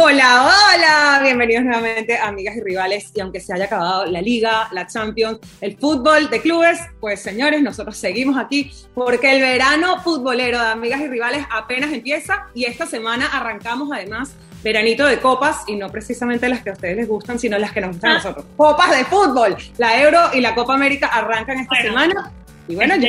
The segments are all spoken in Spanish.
Hola, hola, bienvenidos nuevamente amigas y rivales. Y aunque se haya acabado la liga, la Champions, el fútbol de clubes, pues señores, nosotros seguimos aquí porque el verano futbolero de amigas y rivales apenas empieza y esta semana arrancamos además veranito de copas y no precisamente las que a ustedes les gustan, sino las que nos gustan a nosotros. Copas de fútbol. La Euro y la Copa América arrancan esta semana. Y bueno, yo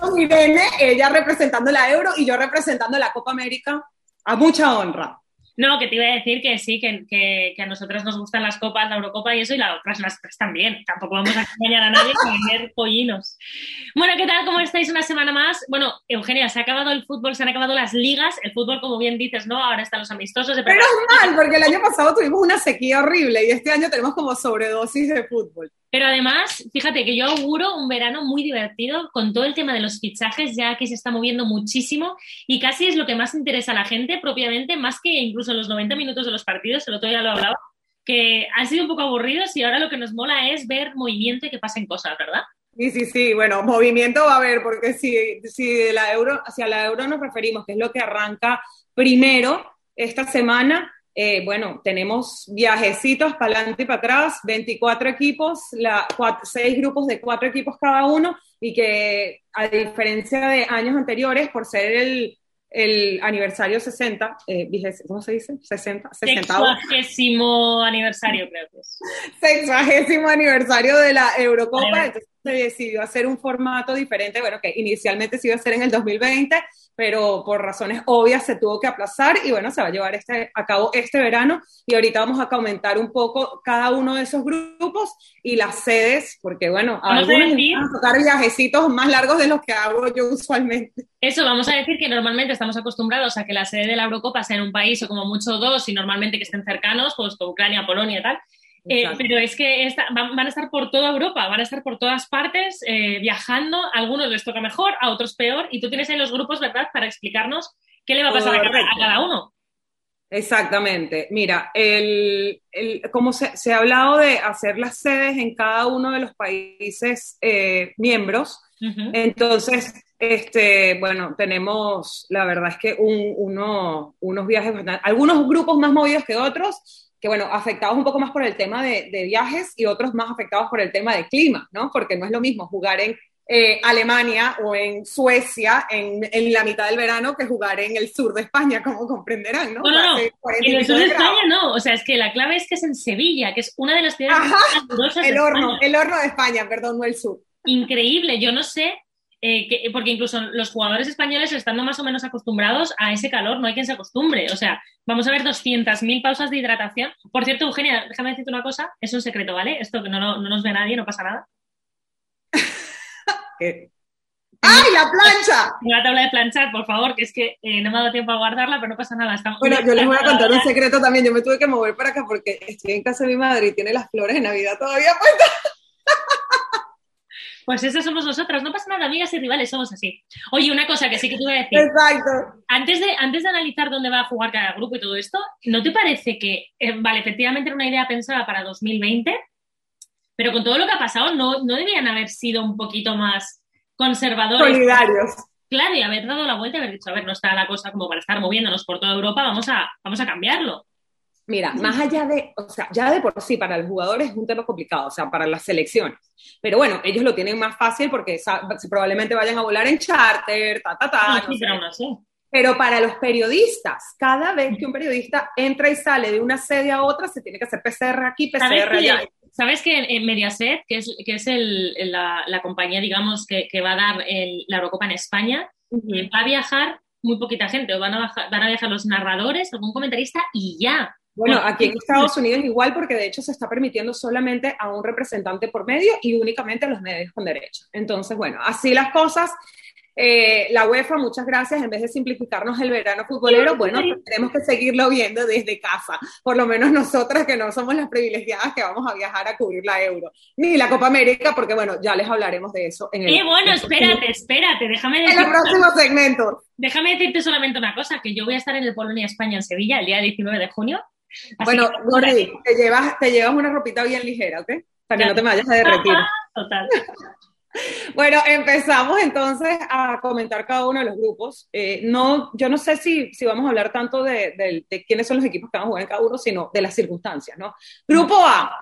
con Irene, ella representando la Euro y yo representando la Copa América a mucha honra. No, que te iba a decir que sí, que, que, a nosotros nos gustan las copas, la Eurocopa y eso, y las otras las tres también. Tampoco vamos a engañar a nadie con vender pollinos. Bueno, ¿qué tal? ¿Cómo estáis una semana más? Bueno, Eugenia, se ha acabado el fútbol, se han acabado las ligas. El fútbol, como bien dices, ¿no? Ahora están los amistosos. De Pero es mal, porque el año pasado tuvimos una sequía horrible y este año tenemos como sobredosis de fútbol. Pero además, fíjate que yo auguro un verano muy divertido con todo el tema de los fichajes, ya que se está moviendo muchísimo y casi es lo que más interesa a la gente propiamente, más que incluso los 90 minutos de los partidos, el otro día lo hablaba, que han sido un poco aburridos y ahora lo que nos mola es ver movimiento y que pasen cosas, ¿verdad? Sí, sí, sí, bueno, movimiento va a haber, porque si, si la euro, hacia la euro nos referimos, que es lo que arranca primero esta semana, eh, bueno, tenemos viajecitos para adelante y para atrás, 24 equipos, la, 6 grupos de 4 equipos cada uno, y que a diferencia de años anteriores, por ser el, el aniversario 60, eh, ¿cómo se dice? 60, 60. Sexagésimo aniversario, creo que es. Sexagésimo aniversario de la Eurocopa, entonces se decidió hacer un formato diferente, bueno, que inicialmente se iba a hacer en el 2020, pero por razones obvias se tuvo que aplazar y bueno, se va a llevar este, a cabo este verano y ahorita vamos a comentar un poco cada uno de esos grupos y las sedes, porque bueno, a algunos van a tocar viajecitos más largos de los que hago yo usualmente. Eso, vamos a decir que normalmente estamos acostumbrados a que la sede de la Eurocopa sea en un país o como mucho dos y normalmente que estén cercanos, pues Ucrania, Polonia y tal. Eh, pero es que van, a estar por toda Europa, van a estar por todas partes eh, viajando. A algunos les toca mejor, a otros peor. Y tú tienes ahí los grupos, ¿verdad?, para explicarnos qué le va a pasar a cada, uno. Exactamente. Mira, el, como se, ha hablado de hacer las sedes en cada uno de los países eh, miembros, entonces, este, bueno, tenemos, la verdad es que uno, unos viajes, algunos grupos más movidos que otros, que bueno, afectados un poco más por el tema de, viajes y otros más afectados por el tema de clima, ¿no? Porque no es lo mismo jugar en eh, Alemania o en Suecia en, en, la mitad del verano que jugar en el sur de España, como comprenderán, ¿no? No, no, no. En el sur de España no, o sea, es que la clave es que es en Sevilla, que es una de las ciudades más calurosas el horno, El horno de España, perdón, no el sur. Increíble, yo no sé eh, porque incluso los jugadores españoles estando más o menos acostumbrados a ese calor, no hay quien se acostumbre. O sea, vamos a ver 200.000 pausas de hidratación. Por cierto, Eugenia, déjame decirte una cosa, es un secreto, ¿vale? Esto que no, no, nos ve nadie, no pasa nada. ¡Ay, la plancha! La tabla de planchar, por favor, que es que eh, no me ha dado tiempo a guardarla, pero no pasa nada. bueno, yo les voy a contar un secreto también. Yo me tuve que mover para acá porque estoy en casa de mi madre y tiene las flores de Navidad todavía puestas. Pues eso somos nosotros, no pasa nada, amigas y rivales, somos así. Oye, una cosa que sí que te voy a decir. Exacto. Antes de, antes de analizar dónde va a jugar cada grupo y todo esto, ¿no te parece que, eh, vale, efectivamente era una idea pensada para 2020, pero con todo lo que ha pasado, ¿no, no debían haber sido un poquito más conservadores? Solidarios. Claro, y haber dado la vuelta y haber dicho, a ver, no está la cosa como para estar moviéndonos por toda Europa, vamos a, vamos a cambiarlo. Mira, más allá de, o sea, ya de por sí para los jugadores es un tema complicado, o sea, para las selecciones. Pero bueno, ellos lo tienen más fácil porque probablemente vayan a volar en charter, ta, ta, ta. pero, para los periodistas, cada vez que un periodista entra y sale de una sede a otra, se tiene que hacer PCR aquí, PCR allá. ¿Sabes que en Mediaset, que es, que es el, la, compañía, digamos, que, que, va a dar la Eurocopa en España, va a viajar muy poquita gente, van a, van a viajar los narradores, algún comentarista y ya. Bueno, aquí en Estados Unidos igual porque de hecho se está permitiendo solamente a un representante por medio y únicamente a los medios con derecho. Entonces, bueno, así las cosas. Eh, la UEFA, muchas gracias, en vez de simplificarnos el verano futbolero, bueno, tenemos que seguirlo viendo desde casa, por lo menos nosotras que no somos las privilegiadas que vamos a viajar a cubrir la Euro, ni la Copa América, porque bueno, ya les hablaremos de eso en el... Eh, bueno, espérate, espérate, déjame. En el próximo segmento. Déjame decirte solamente una cosa, que yo voy a estar en el Polonia-España en Sevilla el día 19 de junio, bueno, Gordy, te llevas, te llevas una ropita bien ligera, ¿ok? Para que no te me vayas a derretir. Total. Bueno, empezamos entonces a comentar cada uno de los grupos. Eh, no, yo no sé si, si vamos a hablar tanto de, de, quiénes son los equipos que van a jugar en cada uno, sino de las circunstancias, ¿no? Grupo A,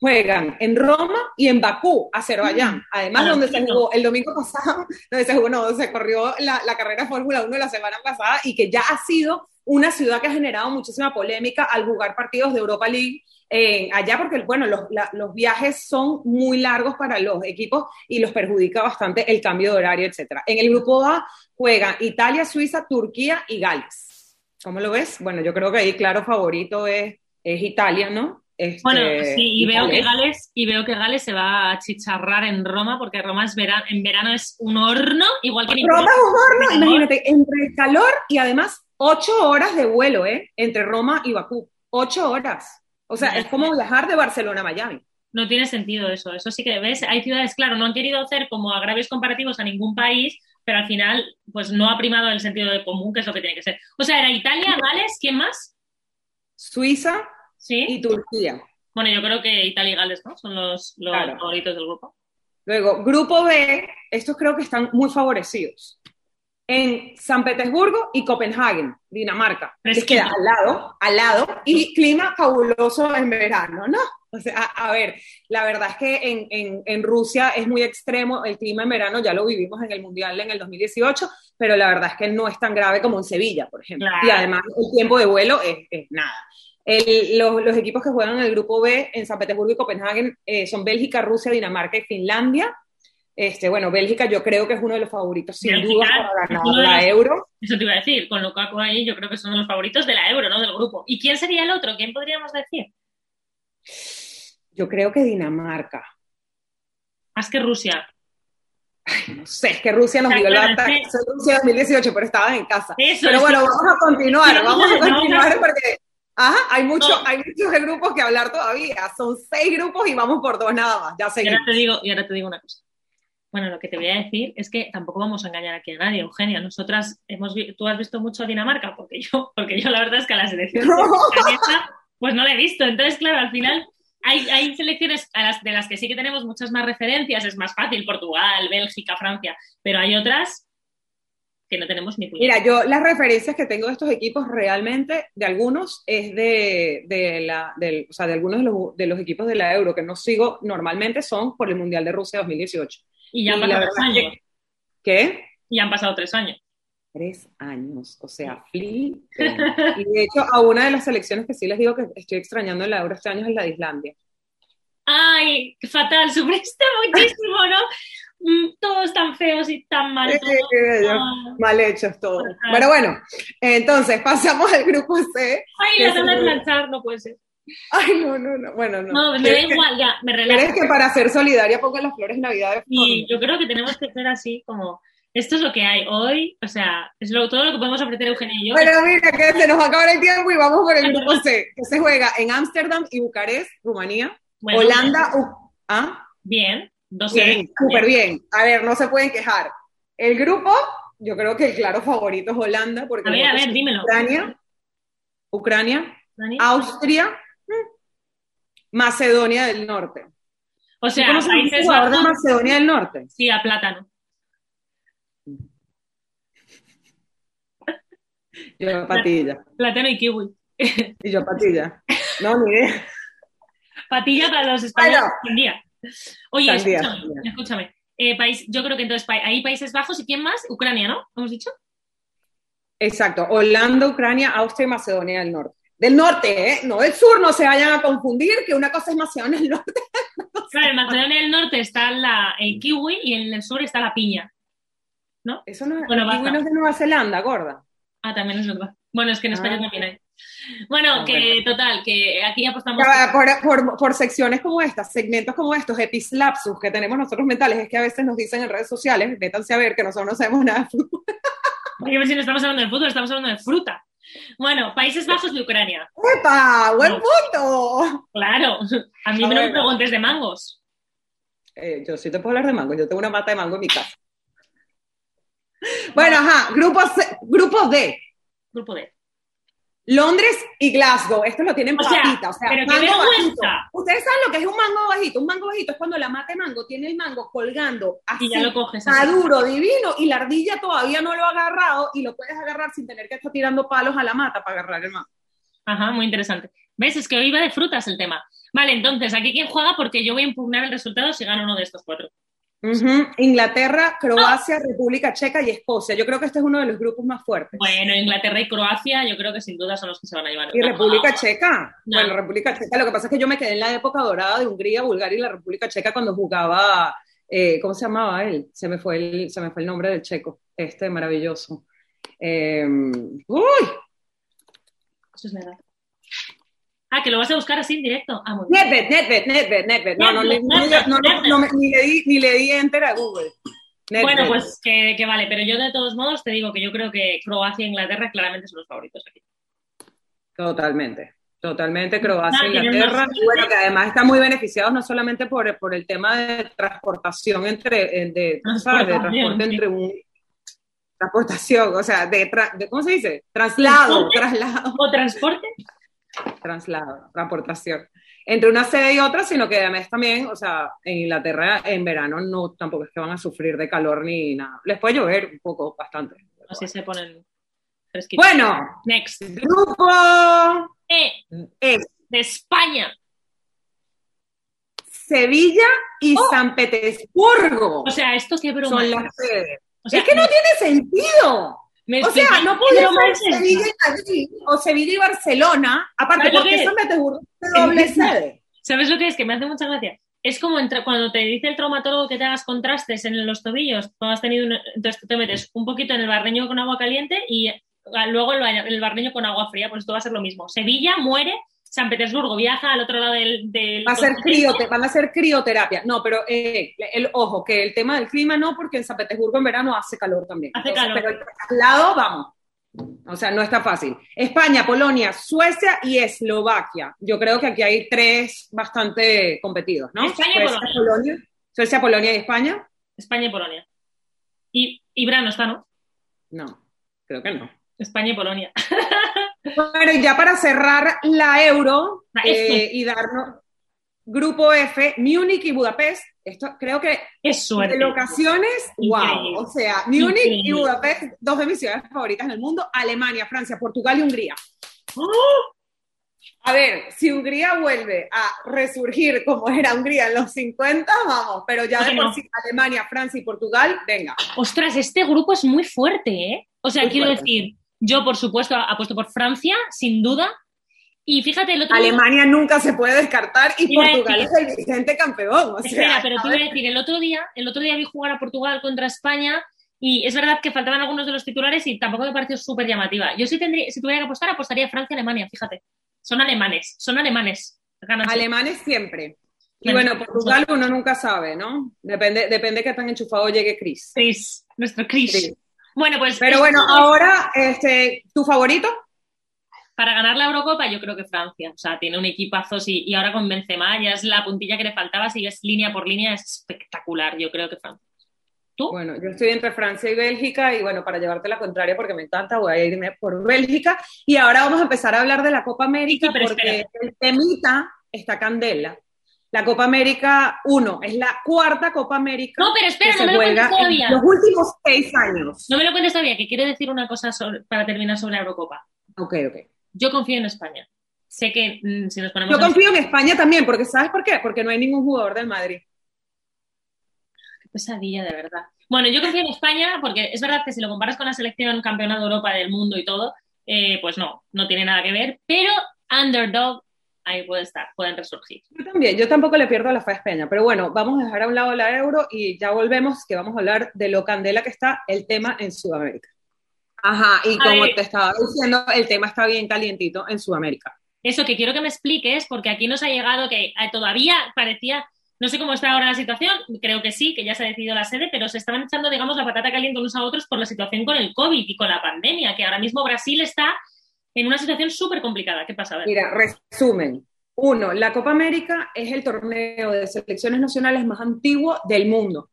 juegan en Roma y en Bakú, Azerbaiyán. Mm. Además, donde se jugó el domingo pasado, donde se jugó, no, se corrió la, la carrera Fórmula 1 la semana pasada y que ya ha sido una ciudad que ha generado muchísima polémica al jugar partidos de Europa League eh, allá porque, bueno, los, los, viajes son muy largos para los equipos y los perjudica bastante el cambio de horario, etcétera. En el grupo A juegan Italia, Suiza, Turquía y Gales. ¿Cómo lo ves? Bueno, yo creo que ahí, claro, favorito es, es Italia, ¿no? Este, bueno, sí, y veo, que Gales, y veo que Gales se va a chicharrar en Roma, porque Roma es en verano es un horno, igual que en Roma es un horno, imagínate, entre el calor y además ocho horas de vuelo, ¿eh? Entre Roma y Bakú. Ocho horas. O sea, es como viajar de Barcelona a Miami. No tiene sentido eso. Eso sí que ves. Hay ciudades, claro, no han querido hacer como agravios comparativos a ningún país, pero al final, pues no ha primado el sentido de común, que es lo que tiene que ser. O sea, era Italia, Gales, ¿quién más? Suiza ¿Sí? y Turquía. Bueno, yo creo que Italia y Gales, ¿no? Son los, favoritos del grupo. Luego, grupo B, estos creo que están muy favorecidos en San Petersburgo y Copenhague, Dinamarca. Es queda al lado, al lado, y clima fabuloso en verano, ¿no? O sea, a, ver, la verdad es que en, en, Rusia es muy extremo el clima en verano, ya lo vivimos en el Mundial en el 2018, pero la verdad es que no es tan grave como en Sevilla, por ejemplo. Y además el tiempo de vuelo es, nada. los, los, equipos que juegan en el grupo B en San Petersburgo y Copenhague eh, son Bélgica, Rusia, Dinamarca y Finlandia. Este, bueno, Bélgica yo creo que es uno de los favoritos, sin duda, para ganar la Euro. Eso te iba a decir, con Lukaku ahí yo creo que son los favoritos de la Euro, ¿no? Del grupo. ¿Y quién sería el otro? ¿Quién podríamos decir? Yo creo que Dinamarca. Más que Rusia. Ay, no sé, es que Rusia nos dio la ataque. Rusia 2018, pero estaban en casa. pero bueno, vamos a continuar, vamos a continuar porque Ajá, hay, mucho, hay muchos grupos que hablar todavía. Son seis grupos y vamos por dos nada más. Ya seguimos. Y ahora te digo, y ahora te digo una cosa. Bueno, lo que te voy a decir es que tampoco vamos a engañar aquí a nadie, Eugenia. Nosotras hemos tú has visto mucho a Dinamarca, porque yo, porque yo la verdad es que a la selección pues no la he visto. Entonces, claro, al final hay, hay selecciones a las, de las que sí que tenemos muchas más referencias, es más fácil, Portugal, Bélgica, Francia, pero hay otras que no tenemos ni Mira, yo las referencias que tengo de estos equipos realmente, de algunos, es de, de la, del, o sea, de algunos de los, de los equipos de la Euro que no sigo normalmente son por el Mundial de Rusia 2018. Y ya han pasado tres años. ¿Qué? Y han pasado tres años. Tres años, o sea, flip. y de hecho, a una de las selecciones que sí les digo que estoy extrañando en la Euro este año es la de Islandia. Ay, fatal, sufriste muchísimo, ¿no? Mm, todos tan feos y tan mal. mal hechos todos. Pero bueno, entonces pasamos al grupo C. Ay, la a planchar, no puede ser. Ay, no, no, no. Bueno, no. No, me da igual, ya, me relajo. ¿Crees que para ser solidaria ponga las flores navidades? Sí, yo creo que tenemos que ser así, como. Esto es lo que hay hoy, o sea, es lo, todo lo que podemos ofrecer Eugenia y yo. Bueno, mira, que se nos acaba el tiempo y vamos por el grupo C, que se juega en Ámsterdam y Bucarest, Rumanía. Holanda, ¿ah? Bien, dos Bien, súper bien. A ver, no se pueden quejar. El grupo, yo creo que el claro favorito es Holanda, porque. A ver, a ver, dímelo. Ucrania, Ucrania, Austria, Macedonia del Norte. O sea, países jugador de Macedonia del Norte? Sí, a plátano. Yo patilla. Plátano y kiwi. Y yo patilla. No, ni idea. Patilla para los españoles. Sandía. Oye, escúchame. escúchame. Eh, país, yo creo que entonces ahí Países Bajos y quién más? Ucrania, ¿no? ¿Hemos dicho? Exacto. Holanda, Ucrania, Austria y Macedonia del Norte del norte, ¿eh? no del sur, no se vayan a confundir, que una cosa es Macedonia del Norte. claro, en Macedonia del Norte está la, el kiwi y en el sur está la piña. ¿No? Eso no, bueno, el kiwi no es de Nueva Zelanda, gorda. Ah, también es verdad. Bueno, es que en España ah. también hay. Bueno, ah, que total, que aquí apostamos. Por, por, por, secciones como estas, segmentos como estos, epislapsus que tenemos nosotros mentales, es que a veces nos dicen en redes sociales, métanse a ver que nosotros no sabemos nada de fútbol. Porque si no estamos hablando de fútbol, estamos hablando de fruta. Bueno, Países Bajos y Ucrania. ¡Epa! ¡Buen punto! Claro, a mí no me preguntes de mangos. Eh, yo sí te puedo hablar de mangos, yo tengo una mata de mango en mi casa. Bueno, ajá, grupo, C, grupo D. Grupo D. Londres y Glasgow, esto lo tienen O sea, o sea, pero mango bajito. Ustedes saben lo que es un mango bajito. Un mango bajito es cuando la mate mango tiene el mango colgando así, Y ya lo coges así. maduro, divino, y la ardilla todavía no lo ha agarrado y lo puedes agarrar sin tener que estar tirando palos a la mata para agarrar el mango. Ajá, muy interesante. ¿Ves? Es que hoy va de frutas el tema. Vale, entonces, ¿aquí quién juega? Porque yo voy a impugnar el resultado si gana uno de estos cuatro. Inglaterra, Croacia, República Checa y Escocia. Yo creo que este es uno de los grupos más fuertes. Bueno, Inglaterra y Croacia, yo creo que sin duda son los que se van a llevar. Y República. Checa. No. Bueno, República Checa. Lo que pasa es que yo me quedé en la época dorada de Hungría, Bulgaria y la República Checa cuando jugaba. eh, ¿Cómo se llamaba él? Se me fue el, se me fue el nombre del checo. Este maravilloso. Eh, uy, Eso es verdad. Ah, que lo vas a buscar así en directo. Ah. Nedved, Nedved, Nedved, Nedved. No, no, le di, ni le di enter a Google. Nedved. Bueno, pues que, que vale, pero yo de todos modos te digo que yo creo que Croacia e Inglaterra claramente son los favoritos aquí. Totalmente, totalmente Croacia, Ah, tienen Inglaterra, y bueno, que además están muy beneficiados no solamente por, por el tema de transportación entre, eh, de, sabes, de transporte sí. entre un, transportación, o sea, de, tra- de- ¿cómo se dice? Traslado, ¿Transporte? traslado, ¿O transporte? Traslado, transportación, entre una sede y otra, sino que además también, o sea, en Inglaterra en verano no, tampoco es que van a sufrir de calor ni nada, les puede llover un poco, bastante. Así se ponen fresquitos. Bueno, Next. grupo E, E. de España. Sevilla y San Petersburgo O sea, esto qué broma. son las sedes. O sea, es que no tiene sentido. Me O sea, no ¿qué puede broma ser? Sevilla y Madrid o Sevilla y Barcelona. Aparte, ¿Sabes lo porque que San Petersburgo es de doble sede. ¿Sabes lo que es? Que me hace mucha gracia. Es como cuando te dice el traumatólogo que te hagas contrastes en los tobillos, cuando has tenido entonces te metes un poquito en el barreño con agua caliente y ah, luego el, el barreño con agua fría, pues esto va a ser lo mismo. Sevilla muere, San Petersburgo viaja al otro lado del... del Va a ser criote- van a ser crioterapia. No, pero eh, el ojo, que el tema del clima no, porque en San Petersburgo en verano hace calor también. Hace calor. Pero el traslado, vamos. O sea, no está fácil. España, Polonia, Suecia y Eslovaquia. Yo creo que aquí hay tres bastante competidos, ¿no? España y Polonia. Suecia, Polonia y España. España y Polonia. Y, y Brano está, ¿no? No, creo que no. España y Polonia. Bueno, y ya para cerrar la euro eh, y darnos grupo F, Múnich y Budapest. Esto creo que Es suerte. de locaciones, wow. Increíble. O sea, Múnich y. Budapest, dos de mis ciudades favoritas en el mundo, Alemania, Francia, Portugal y Hungría. ¡Oh! A ver, si Hungría vuelve a resurgir como era Hungría en los 50, vamos, pero ya de por sí Alemania, Francia y Portugal, venga. Ostras, este grupo es muy fuerte, ¿eh? O sea, Muy quiero fuerte. decir, yo por supuesto apuesto por Francia, sin duda. Y fíjate, el otro día- Alemania nunca se puede descartar y Portugal decir- es el vigente campeón. O sea, Espera, pero te iba a decir, el otro día, el otro día vi jugar a Portugal contra España y es verdad que faltaban algunos de los titulares y tampoco me pareció súper llamativa. Yo sí tendría, si tuviera que apostar, apostaría Francia-Alemania, fíjate. Son alemanes, son alemanes. Ganan Alemanes siempre. Y Bueno, bueno, Portugal uno nunca sabe, ¿no? Depende, depende qué tan enchufado llegue Chris. Chris, nuestro Chris. Sí. Bueno, pues Pero bueno, ahora, este, ¿tu favorito? para ganar la Eurocopa yo creo que Francia. O sea, tiene un equipazo y, y ahora con Benzema ya es la puntilla que le faltaba, si es línea por línea, es espectacular. Yo creo que Francia. ¿Tú? Bueno, yo estoy entre Francia y Bélgica y bueno, para llevarte la contraria porque me encanta, voy a irme por Bélgica. Y ahora vamos a empezar a hablar de la Copa América Sí, pero porque el temita está candela. La Copa América 1 es la cuarta Copa América No, pero espera, que no se me lo cuentes todavía. los últimos seis años. No me lo cuentes todavía, que quiero decir una cosa sobre- para terminar sobre la Eurocopa. Ok, ok. Yo confío en España. Sé que mm, si nos ponemos Yo confío en España también, porque ¿sabes por qué? Porque no hay ningún jugador del Madrid. Qué pesadilla, de verdad. Bueno, yo confío en España porque es verdad que si lo comparas con la selección campeona de Europa, del mundo y todo, eh, pues no, no tiene nada que ver, pero underdog ahí puede estar, pueden resurgir. Yo también, yo tampoco le pierdo la fe a España, pero bueno, vamos a dejar a un lado la euro y ya volvemos, que vamos a hablar de lo candela que está el tema en Sudamérica. Ajá, y como te estaba diciendo, el tema está bien calientito en Sudamérica. Eso que quiero que me expliques, porque aquí nos ha llegado que eh, todavía parecía, no sé cómo está ahora la situación, creo que sí, que ya se ha decidido la sede, pero se estaban echando, digamos, la patata caliente unos a otros por la situación con el COVID y con la pandemia, que ahora mismo Brasil está en una situación súper complicada. ¿Qué pasa? Mira, resumen. Uno, la Copa América es el torneo de selecciones nacionales más antiguo del mundo.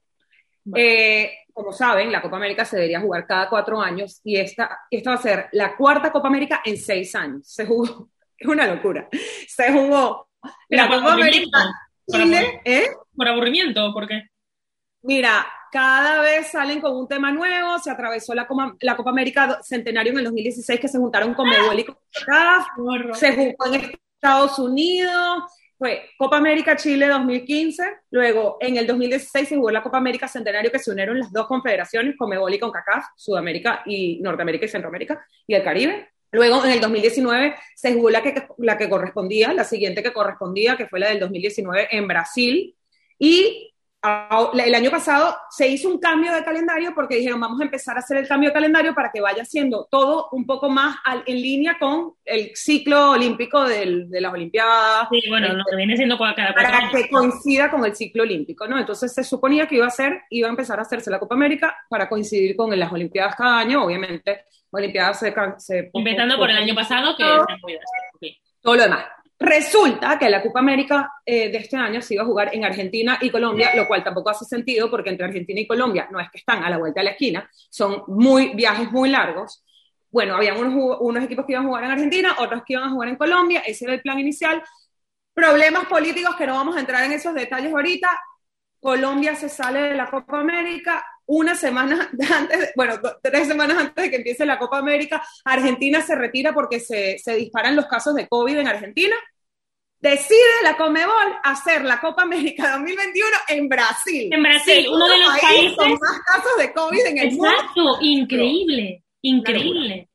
Eh, como saben, la Copa América se debería jugar cada cuatro años y esta, esta va a ser la cuarta Copa América en seis años. Se jugó, es una locura. Se jugó la Copa América Chile, ¿eh? ¿Por aburrimiento? ¿Por qué? Mira, cada vez salen con un tema nuevo, se atravesó la, la Copa América Centenario en el 2016 que se juntaron con Meduel y con se jugó en Estados Unidos, fue Copa América Chile 2015, luego en el 2016 se jugó la Copa América Centenario que se unieron las dos confederaciones, Comebol y CONCACAF, Sudamérica y Norteamérica y Centroamérica y el Caribe. Luego en el 2019 se jugó la que, la que correspondía, la siguiente que correspondía, que fue la del 2019 en Brasil. Y el año pasado se hizo un cambio de calendario porque dijeron vamos a empezar a hacer el cambio de calendario para que vaya siendo todo un poco más en línea con el ciclo olímpico de las Olimpiadas. Sí, bueno, lo que viene siendo cada Para que coincida con el ciclo olímpico, ¿no? Entonces se suponía que iba a ser, iba a empezar a hacerse la Copa América para coincidir con las Olimpiadas cada año, obviamente. Olimpiadas se... se Empezando por el año pasado, que todo lo demás. Resulta que la Copa América eh, de este año se iba a jugar en Argentina y Colombia, lo cual tampoco hace sentido porque entre Argentina y Colombia no es que están a la vuelta de la esquina, son muy viajes muy largos. Bueno, había unos, unos equipos que iban a jugar en Argentina, otros que iban a jugar en Colombia, ese era el plan inicial. Problemas políticos que no vamos a entrar en esos detalles ahorita. Colombia se sale de la Copa América, una semana antes, bueno, tres semanas antes de que empiece la Copa América, Argentina se retira porque se, se disparan los casos de COVID en Argentina. Decide la Comebol hacer la Copa América 2021 en Brasil. En Brasil, uno de los países con más casos de COVID en el mundo. Exacto, increíble, increíble.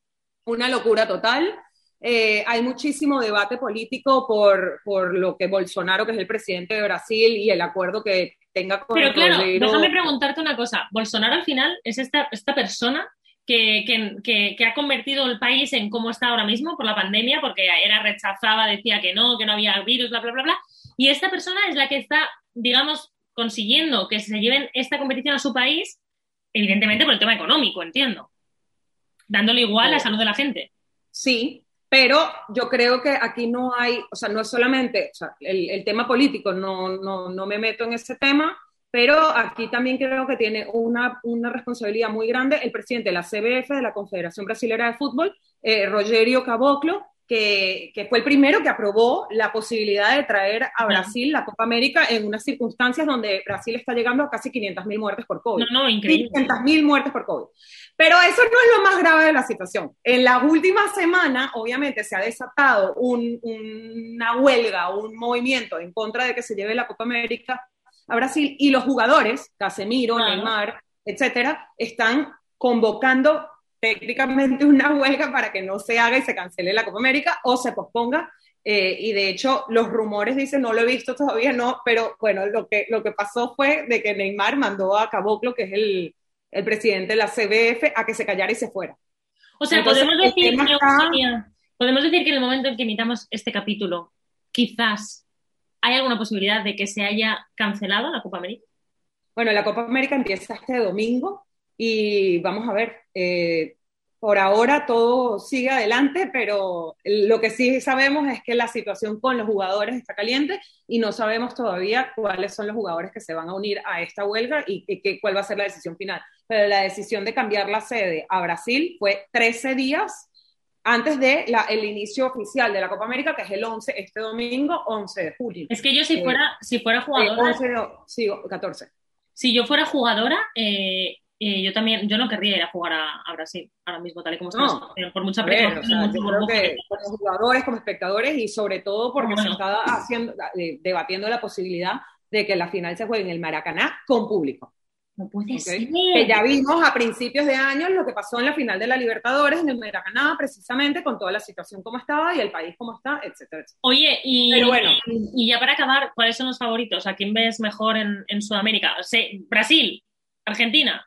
Una locura, total. Eh, hay muchísimo debate político por, por lo que Bolsonaro, que es el presidente de Brasil, y el acuerdo que tenga Pero claro, déjame preguntarte una cosa. Bolsonaro al final es esta, esta persona que, que, que, ha convertido el país en cómo está ahora mismo por la pandemia, porque era rechazaba, decía que no, que no había virus, bla, bla, bla, bla. Y esta persona es la que está, digamos, consiguiendo que se lleven esta competición a su país, evidentemente por el tema económico, entiendo. Dándole igual la salud de la gente. Sí, pero yo creo que aquí no hay, o sea, no es solamente o sea, el, tema político, no, no, no, me meto en ese tema, pero aquí también creo que tiene una, una responsabilidad muy grande el presidente de la CBF, de la Confederación Brasilera de Fútbol, eh, Rogerio Caboclo, que, que, fue el primero que aprobó la posibilidad de traer a Brasil la Copa América en unas circunstancias donde Brasil está llegando a casi 500.000 muertes por COVID. No, no, increíble. 500.000 muertes por COVID. Pero eso no es lo más grave de la situación. En la última semana, obviamente, se ha desatado una huelga, un movimiento en contra de que se lleve la Copa América a Brasil y los jugadores, Casemiro, Neymar, etcétera, están convocando técnicamente una huelga para que no se haga y se cancele la Copa América o se posponga. Eh, y de hecho, los rumores dicen, no lo he visto todavía, no, pero bueno, lo que, lo que pasó fue de que Neymar mandó a Caboclo, que es el, el presidente de la CBF, a que se callara y se fuera. O sea, podemos, decir, podemos decir que en el momento en que emitamos este capítulo, quizás hay alguna posibilidad de que se haya cancelado la Copa América. Bueno, la Copa América empieza este domingo y vamos a ver, eh, por ahora todo sigue adelante, pero lo que sí sabemos es que la situación con los jugadores está caliente y no sabemos todavía cuáles son los jugadores que se van a unir a esta huelga y, cuál va a ser la decisión final. Pero la decisión de cambiar la sede a Brasil fue 13 días antes de el inicio oficial de la Copa América, que es el 11, este domingo, 11 de julio. Es que yo si eh, fuera, si fuera jugadora... sí, 14. Si yo fuera jugadora, eh, yo también, yo no querría ir a jugar a, Brasil ahora mismo, tal y como estamos, por mucha presión. yo creo que como jugadores, como espectadores y sobre todo porque se está haciendo, debatiendo la posibilidad de que la final se juegue en el Maracaná con público. No puede ser. Que ya vimos a principios de año lo que pasó en la final de la Libertadores en el Maracaná, precisamente con toda la situación como estaba y el país como está, etcétera, Oye, y, y ya para acabar, ¿cuáles son los favoritos? ¿A quién ves mejor en, en Sudamérica? Brasil, Argentina,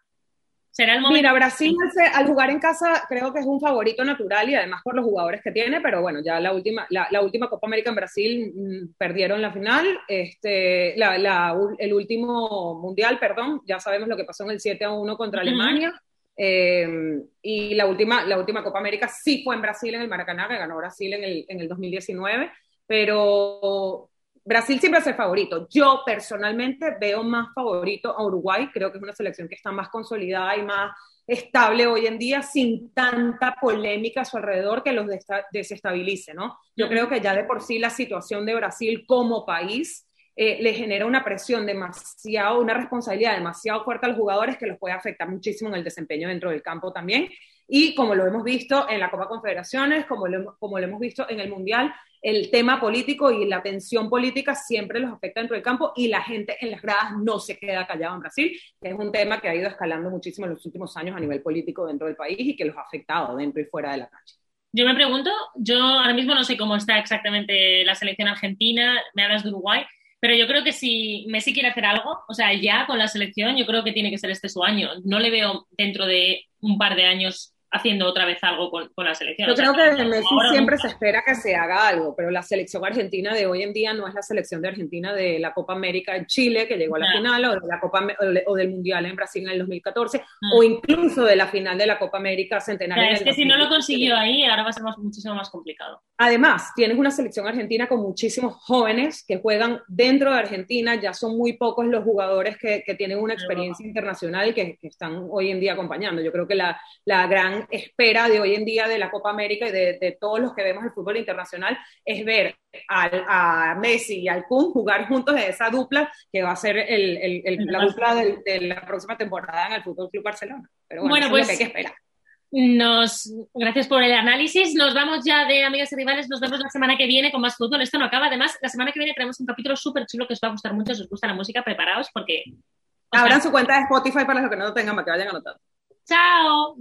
¿Será el momento? Mira, Brasil al jugar en casa creo que es un favorito natural y además por los jugadores que tiene, pero bueno, ya la última, la, última Copa América en Brasil mm, perdieron la final, este, el último mundial, perdón, ya sabemos lo que pasó en el 7 a 1 contra Alemania. Eh, y la última, la última Copa América sí fue en Brasil, en el Maracaná, que ganó Brasil en el, en el 2019, pero Brasil siempre es el favorito. Yo personalmente veo más favorito a Uruguay, creo que es una selección que está más consolidada y más estable hoy en día sin tanta polémica a su alrededor que los desestabilice, ¿no? Yo creo que ya de por sí la situación de Brasil como país eh, le genera una presión demasiado, una responsabilidad demasiado fuerte a los jugadores que los puede afectar muchísimo en el desempeño dentro del campo también. Y como lo hemos visto en la Copa Confederaciones, como lo, como lo hemos visto en el Mundial, el tema político y la tensión política siempre los afecta dentro del campo y la gente en las gradas no se queda callada en Brasil, que es un tema que ha ido escalando muchísimo en los últimos años a nivel político dentro del país y que los ha afectado dentro y fuera de la cancha. Yo me pregunto, yo ahora mismo no sé cómo está exactamente la selección argentina, me hablas de Uruguay, pero yo creo que si Messi quiere hacer algo, o sea, ya con la selección, yo creo que tiene que ser este su año. No le veo dentro de un par de años haciendo otra vez algo con, la selección. Yo creo que de Messi siempre se espera que se haga algo, pero la selección argentina de hoy en día no es la selección de Argentina de la Copa América en Chile, que llegó a la final, o, de la Copa, o del Mundial en Brasil en el 2014, mm. o incluso de la final de la Copa América Centenaria. es que si no lo consiguió ahí, ahora va a ser muchísimo más complicado. Además, tienes una selección argentina con muchísimos jóvenes que juegan dentro de Argentina, ya son muy pocos los jugadores que, tienen una experiencia internacional y que, están hoy en día acompañando. Yo creo que la, la gran espera de hoy en día de la Copa América y de, todos los que vemos el fútbol internacional es ver a Messi y al Kun jugar juntos en esa dupla que va a ser la dupla de, la próxima temporada en el Fútbol Club Barcelona. Pero bueno, pues, hay que esperar. Nos, gracias por el análisis. Nos vamos ya de amigas y rivales. Nos vemos la semana que viene con más fútbol. Esto no acaba. Además, la semana que viene tenemos un capítulo súper chulo que os va a gustar mucho. Si os gusta la música, preparaos porque. Abran su cuenta de Spotify para los que no lo tengan, para que vayan anotando. Chao.